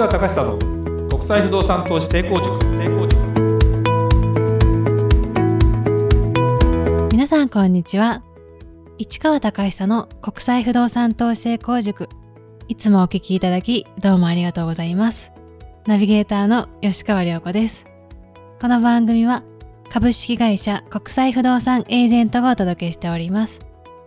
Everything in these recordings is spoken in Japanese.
川隆久の国際不動産投資成功塾。成功塾皆さんこんにちは。市川隆久の国際不動産投資成功塾。いつもお聞きいただきどうもありがとうございます。ナビゲーターの吉川良子です。この番組は株式会社国際不動産エージェントがお届けしております。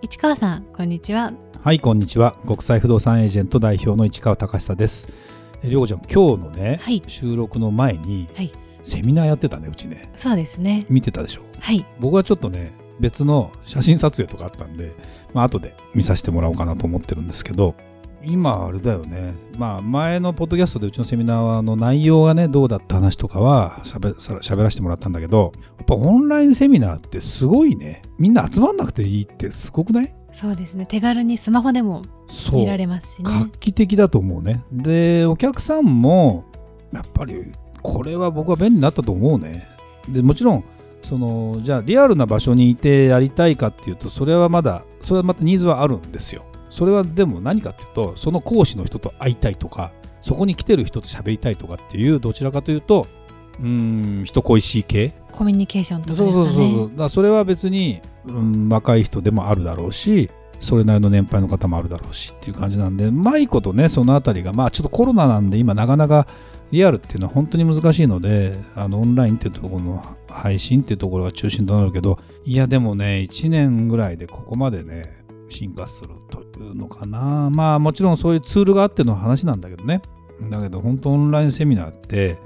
市川さんこんにちは。はいこんにちは。国際不動産エージェント代表の市川隆久です。えりょうちゃん今日のね、はい。収録の前に、はい。セミナーやってたねうちね。そうですね。見てたでしょ？はい。僕はちょっとね別の写真撮影とかあったんで、まあ後で見させてもらおうかなと思ってるんですけど今あれだよね。まあ前のポッドキャストでうちのセミナーの内容がねどうだった話とかはしゃべさしゃべらせてもらったんだけどやっぱオンラインセミナーってすごいね。みんな集まんなくていいってすごくない？そうですね。手軽にスマホでも見られますしね。画期的だと思うね。でお客さんもやっぱりこれは僕は便利になったと思うね。でもちろんそのじゃあリアルな場所にいてやりたいかっていうとそれはまだそれはまたニーズはあるんですよ。それはでも何かっていうとその講師の人と会いたいとかそこに来てる人と喋りたいとかっていうどちらかというとうーん人恋しい系？コミュニケーションとかですかそうそうそうそう。ねだそれは別に、うん、若い人でもあるだろうしそれなりの年配の方もあるだろうしっていう感じなんでうまいことねそのあたりがまあちょっとコロナなんで今なかなかリアルっていうのは本当に難しいのであのオンラインっていうところの配信っていうところが中心となるけどいやでもね1年ぐらいでここまでね進化するというのかな。まあもちろんそういうツールがあっての話なんだけどね。だけど本当オンラインセミナーって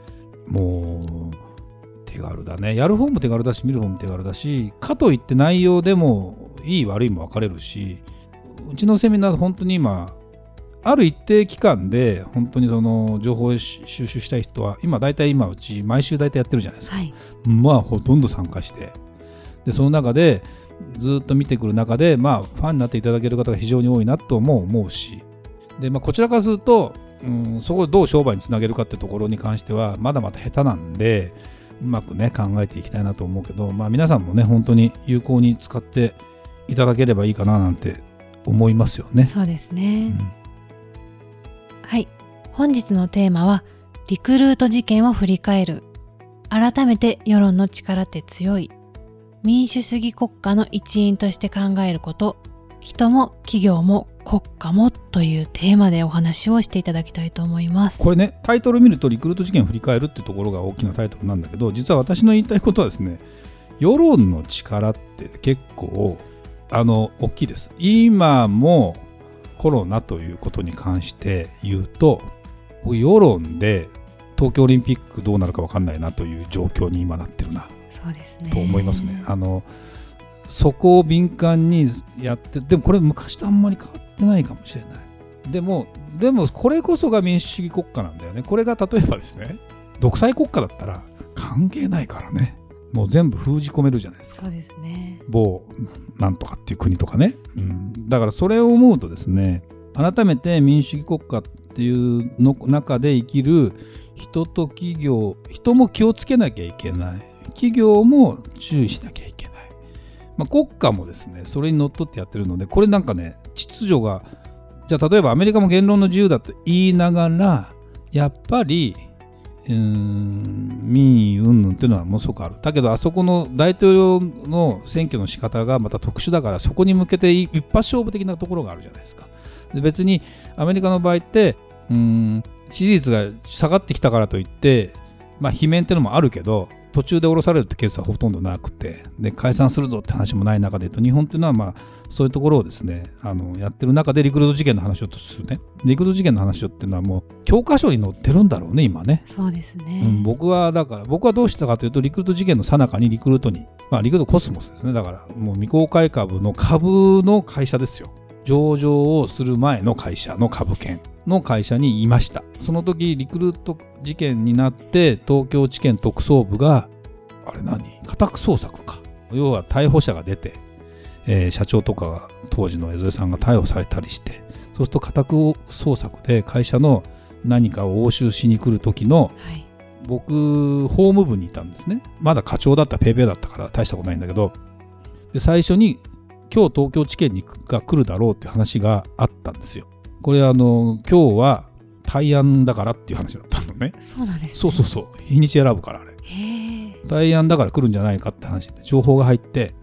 もう手軽だね。やる方も手軽だし見る方も手軽だしかといって内容でもいい悪いも分かれるしうちのセミナー本当に今ある一定期間で本当にその情報を収集したい人は今大体今うち毎週大体やってるじゃないですか、はい。まあほとんど参加して。でその中でずっと見てくる中でまあファンになっていただける方が非常に多いなとも思うし。で、まあ、こちらからすると、うん、そこをどう商売につなげるかってところに関してはまだまだ下手なんでうまくね考えていきたいなと思うけど、まあ、皆さんもね本当に有効に使っていただければいいかななんて思いますよね。そうですね、うん。はい。本日のテーマはリクルート事件を振り返る。改めて世論の力って強い。民主主義国家の一員として考えること人も企業も国家もというテーマでお話をしていただきたいと思います。これねタイトル見るとリクルート事件を振り返るってところが大きなタイトルなんだけど実は私の言いたいことはですね世論の力って結構あの大きいです。今もコロナということに関して言うと僕世論で東京オリンピックどうなるか分かんないなという状況に今なってるな。そうですね。と思いますね。あのそこを敏感にやってでもこれ昔とあんまり変わってないかもしれない。でもでもこれこそが民主主義国家なんだよね。これが例えばですね独裁国家だったら関係ないからねもう全部封じ込めるじゃないですか。そうですね某なんとかっていう国とかね、うん、だからそれを思うとですね改めて民主主義国家っていうの中で生きる人と企業人も気をつけなきゃいけない企業も注意しなきゃいけない、まあ、国家もですねそれにのっとってやってるのでこれなんかね秩序がじゃあ例えばアメリカも言論の自由だと言いながらやっぱりうーん民意云々っていうのはものすごくある。だけどあそこの大統領の選挙の仕方がまた特殊だからそこに向けて一発勝負的なところがあるじゃないですか。で別にアメリカの場合ってうん支持率が下がってきたからといってまあ罷免っていうのもあるけど途中で降ろされるってケースはほとんどなくてで解散するぞって話もない中で言うと日本っていうのはまあそういうところをですねあのやってる中でリクルート事件の話をとするね。リクルート事件の話をっていうのはもう教科書に載ってるんだろうね今ね。そうですね、うん、僕はだから僕はどうしたかというとリクルート事件の最中にリクルートに、まあ、リクルートコスモスですね。だからもう未公開株の株の会社ですよ。上場をする前の会社の株券の会社にいました。その時リクルート事件になって東京地検特捜部があれ何？家宅捜索か。要は逮捕者が出て、えー社長とかが当時の江添さんが逮捕されたりしてそうすると家宅捜索で会社の何かを押収しに来る時のはい。僕法務部にいたんですね。まだ課長だったペイペイだったから大したことないんだけどで最初に今日東京地検にが来るだろうって話があったんですよこれあの今日は対案だからっていう話だったのね。そうなんです、ね、そうそうそう。日にち選ぶからあれ。へえ対案だから来るんじゃないかって話で情報が入って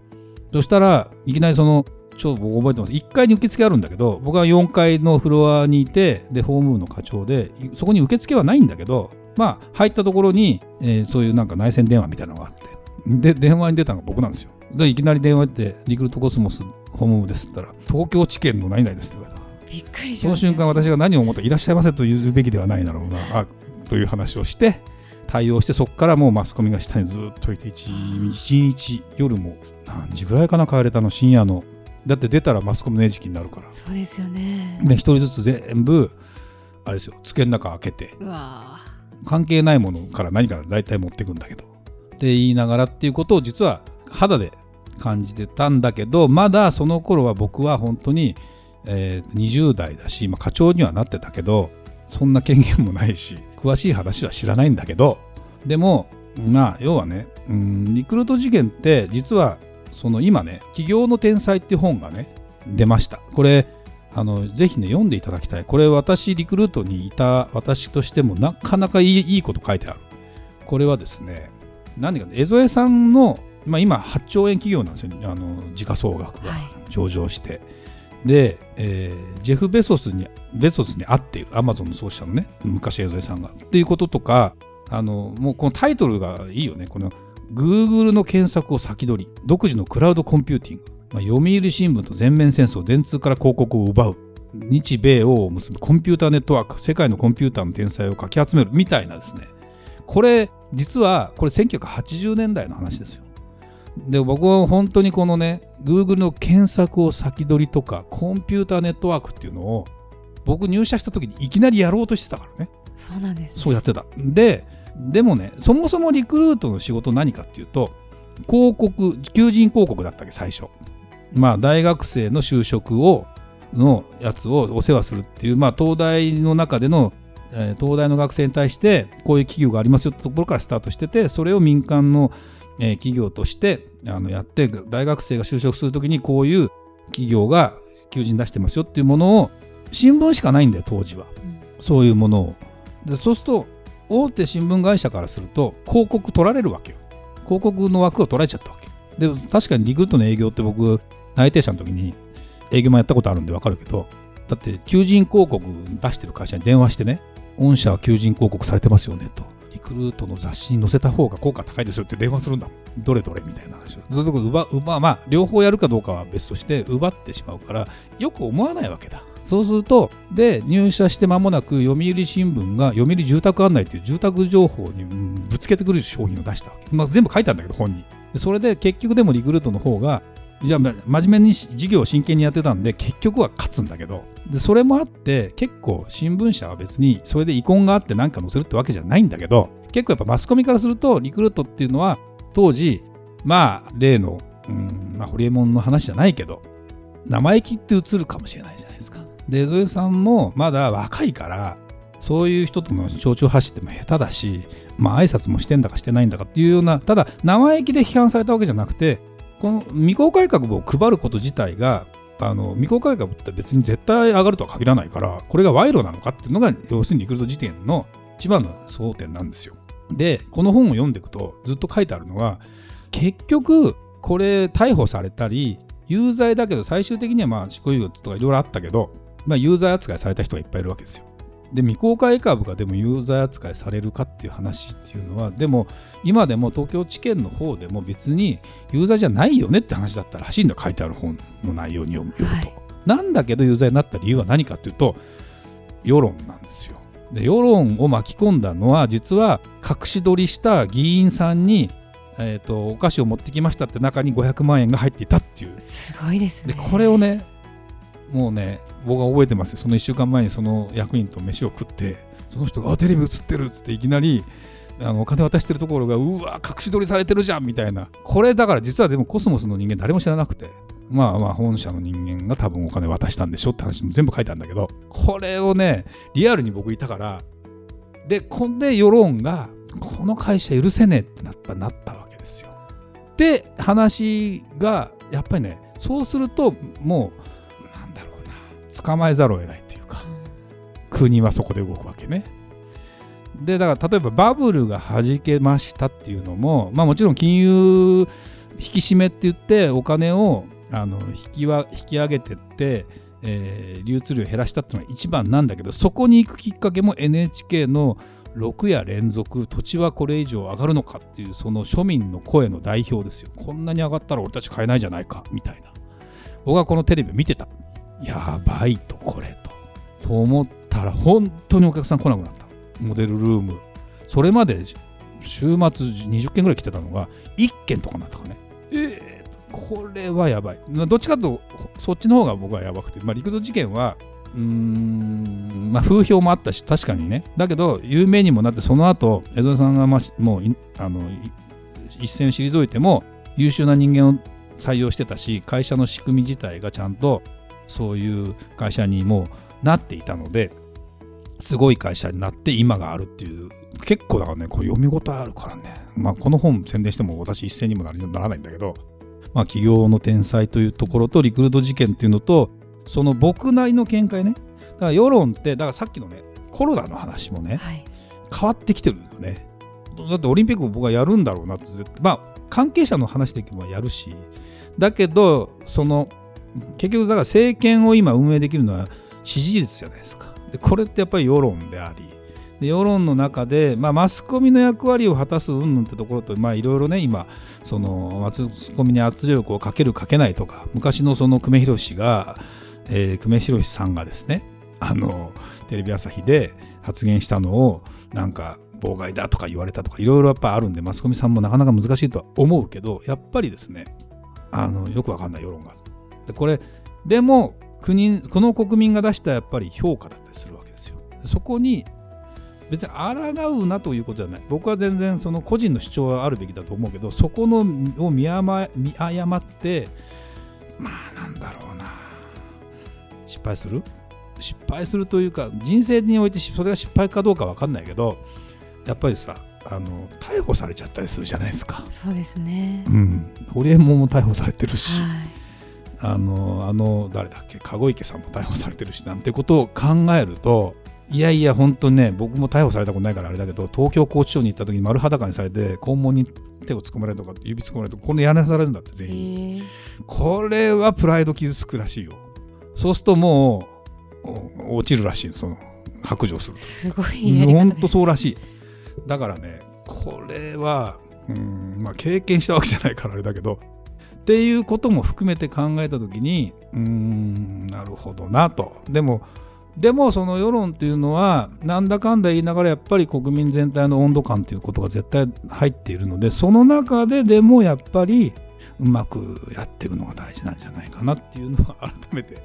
そしたらいきなりそのちょっと僕覚えてます。1階に受付あるんだけど僕は4階のフロアにいてでホーム部の課長でそこに受付はないんだけどまあ入ったところに、えーそういうなんか内線電話みたいなのがあってで電話に出たのが僕なんですよ。でいきなり電話ってリクルートコスモスホーム部ですって言ったら東京地検の何々ですって言われたびっくりしそのました。瞬間私が何を思ったらいらっしゃいませと言うべきではないだろうな。あという話をして対応してそこからもうマスコミが下にずっといて一一日夜も何時ぐらいかな帰れたの深夜の。だって出たらマスコミの餌食になるから。そうですよね。で一人ずつ全部あれですよ机の中開けて。関係ないものから何から大体持っていくんだけど。って言いながらっていうことを実は肌で感じてたんだけどまだその頃は僕は本当に、えー20代だし、まあ、課長にはなってたけどそんな権限もないし詳しい話は知らないんだけどでもまあ要はねうんリクルート事件って実はその今ね「起業の天才」っていう本がね出ました。これあのぜひね読んでいただきたい。これ私リクルートにいた私としてもなかなかいいいいこと書いてある。これはですね何かね江副さんの、まあ、今8兆円企業なんですよ。あの時価総額がはい。上場して、で、えージェフ・ベゾスにベゾスに会っている。アマゾンの創始者のね。昔江副さんが。っていうこととかあのもうこのタイトルがいいよね。この Google の検索を先取り。独自のクラウドコンピューティング、まあ、読売新聞と全面戦争電通から広告を奪う。日米欧を結ぶ。コンピューターネットワーク。世界のコンピューターの天才をかき集める。みたいなですね。これ実はこれ1980年代の話ですよ。で僕は本当にこのね Google の検索を先取りとかコンピューターネットワークっていうのを僕入社した時にいきなりやろうとしてたからね。そうなんですね。そうやってた。ででもねそもそもリクルートの仕事何かっていうと広告求人広告だったっけ最初。まあ大学生の就職をのやつをお世話するっていうまあ東大の中での、えー東大の学生に対してこういう企業がありますよってところからスタートしててそれを民間の、えー企業としてあのやって大学生が就職するときにこういう企業が求人出してますよっていうものを新聞しかないんだよ当時は。うん。そういうものを。でそうすると大手新聞会社からすると広告取られるわけよ。広告の枠を取られちゃったわけで確かにリクルートの営業って僕内定者の時に営業もやったことあるんで分かるけどだって求人広告出してる会社に電話してね御社は求人広告されてますよねと。リクルートの雑誌に載せた方が効果高いですよって電話するんだ。もんどれどれみたいな話を。ずっと奪う奪まあ両方やるかどうかは別として奪ってしまうからよく思わないわけだ。そうするとで入社して間もなく読売新聞が読売住宅案内という住宅情報にうんぶつけてくる商品を出したわけ、まあ、全部書いたんだけど本にでそれで結局でもリクルートの方がいや真面目に事業を真剣にやってたんで結局は勝つんだけどでそれもあって結構新聞社は別にそれで遺恨があって何か載せるってわけじゃないんだけど結構やっぱマスコミからするとリクルートっていうのは当時まあ例の、うんまあ、ホリエモンの話じゃないけど生意気って映るかもしれないじゃないですか。で江添さんもまだ若いからそういう人との象徴走っても下手だしまあ挨拶もしてんだかしてないんだかっていうようなただ生意気で批判されたわけじゃなくてこの未公開株を配ること自体があの未公開株って別に絶対上がるとは限らないからこれが賄賂なのかっていうのが要するにリクルート時点の一番の争点なんですよ。でこの本を読んでいくとずっと書いてあるのが結局これ逮捕されたり有罪だけど最終的にはまあ執行猶予とかいろいろあったけど、まあ、有罪扱いされた人がいっぱいいるわけですよ。で未公開株がでも有罪扱いされるかっていう話っていうのはでも今でも東京地検の方でも別に有罪じゃないよねって話だったらしいんだ書いてある本の内容に読む読むと、はい。なんだけど有罪になった理由は何かっていうと世論なんですよで世論を巻き込んだのは実は隠し撮りした議員さんに、えー、とお菓子を持ってきましたって中に500万円が入っていたっていう。すごいですね。でこれをねもうね僕は覚えてますよ。その1週間前にその役員と飯を食ってその人が「あテレビ映ってる」っつっていきなりあのお金渡してるところがうわ隠し撮りされてるじゃんみたいな。これだから実はでもコスモスの人間誰も知らなくて。まあまあ本社の人間が多分お金渡したんでしょって話も全部書いてあるんだけど。これをねリアルに僕いたから。でこんで世論がこの会社許せねえってなったなったわけですよ。で話がやっぱりねそうするともう捕まえざるを得ないというか国はそこで動くわけね。でだから例えばバブルが弾けましたっていうのも、まあ、もちろん金融引き締めって言ってお金をあの引きは引き上げてって、えー流通量を減らしたっていうのが一番なんだけどそこに行くきっかけも NHK の6夜連続土地はこれ以上上がるのかっていうその庶民の声の代表ですよ。こんなに上がったら俺たち買えないじゃないかみたいな。僕はこのテレビ見てた。やばいとこれと。と思ったら本当にお客さん来なくなった。モデルルーム。それまで週末20件ぐらい来てたのが1件とかになったからね。えー、これはやばい。まあどっちかとそっちの方が僕はやばくて、まあ、陸上事件はうーんまあ風評もあったし確かにね。だけど有名にもなってその後江戸さんがまあもういあのい一線を退いても優秀な人間を採用してたし会社の仕組み自体がちゃんとそういう会社にもうなっていたのですごい会社になって今があるっていう結構だからねこれ読み応えあるからね。まあこの本宣伝しても私一銭にもならないんだけどまあ企業の天才というところとリクルート事件っていうのとその僕なりの見解ね。だから世論ってだからさっきのねコロナの話もねはい。変わってきてるんだよね。だってオリンピックも僕はやるんだろうなってまあ関係者の話でもやるし。だけどその結局だから政権を今運営できるのは支持率じゃないですか。でこれってやっぱり世論であり。で世論の中で、まあ、マスコミの役割を果たす云々ってところといろいろね今そのマスコミに圧力をかけるかけないとか昔のその久米宏が、えー久米宏さんがですねあのテレビ朝日で発言したのをなんか妨害だとか言われたとかいろいろやっぱあるんでマスコミさんもなかなか難しいとは思うけどやっぱりですねあのよくわかんない世論がでこれでも国この国民が出したやっぱり評価だったりするわけですよ。そこに別に抗うなということじゃない。僕は全然その個人の主張はあるべきだと思うけどそこのを見誤見誤ってまあなんだろうな。失敗する？失敗するというか人生においてそれが失敗かどうかわかんないけどやっぱりさあの逮捕されちゃったりするじゃないですか。そうですね。うん、堀江門も逮捕されてるし、はいあのあの誰だっけ？籠池さんも逮捕されてるしなんてことを考えるといやいや本当にね僕も逮捕されたことないからあれだけど東京拘置所に行った時に丸裸にされて肛門に手を突っ込まれるとか指突っ込まれるとかこれやらされるんだってえ全員、ーこれはプライド傷つくらしいよ。そうするともうお落ちるらしいその白状すると。すごい本当そうらしい。だからねこれはうんまあ経験したわけじゃないからあれだけどっていうことも含めて考えた時にうーんなるほどなと。でもでもその世論っていうのはなんだかんだ言いながらやっぱり国民全体の温度感ということが絶対入っているのでその中ででもやっぱりうまくやっていくのが大事なんじゃないかなっていうのは改めて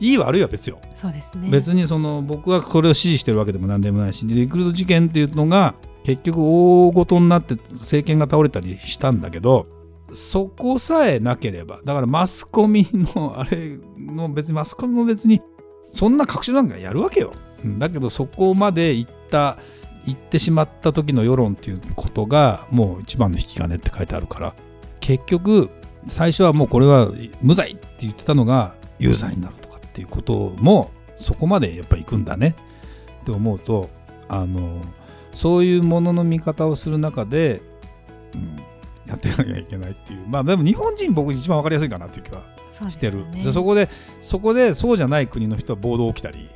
いい悪いは別よ。そうですね。別にその僕はこれを支持してるわけでも何でもないしリクルート事件っていうのが結局大ごとになって政権が倒れたりしたんだけどそこさえなければだからマスコミのあれの別にマスコミも別にそんな隠しなんかやるわけよ、うんだけどそこまで行った行ってしまった時の世論っていうことがもう一番の引き金って書いてあるから結局最初はもうこれは無罪って言ってたのが有罪になるとかっていうこともそこまでやっぱ行くんだね。って思うとあのそういうものの見方をする中で、うん、やってなきゃいけないっていう。まあでも日本人僕一番わかりやすいかなっていう気はしてるよね。でそこでそこでそうじゃない国の人は暴動起きたり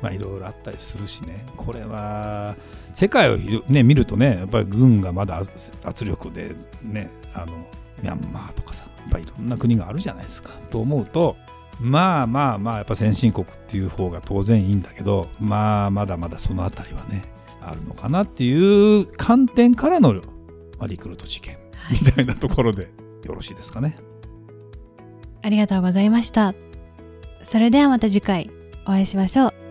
まあいろいろあったりするしね。これは世界をね、見るとねやっぱり軍がまだ圧圧力でねあのミャンマーとかさやっぱりいろんな国があるじゃないですか。と思うとまあまあまあやっぱ先進国っていう方が当然いいんだけどまあまだまだそのあたりはねあるのかなっていう観点からの、まあ、リクルート事件はい。みたいなところで。よろしいですかね。ありがとうございました。それではまた次回お会いしましょう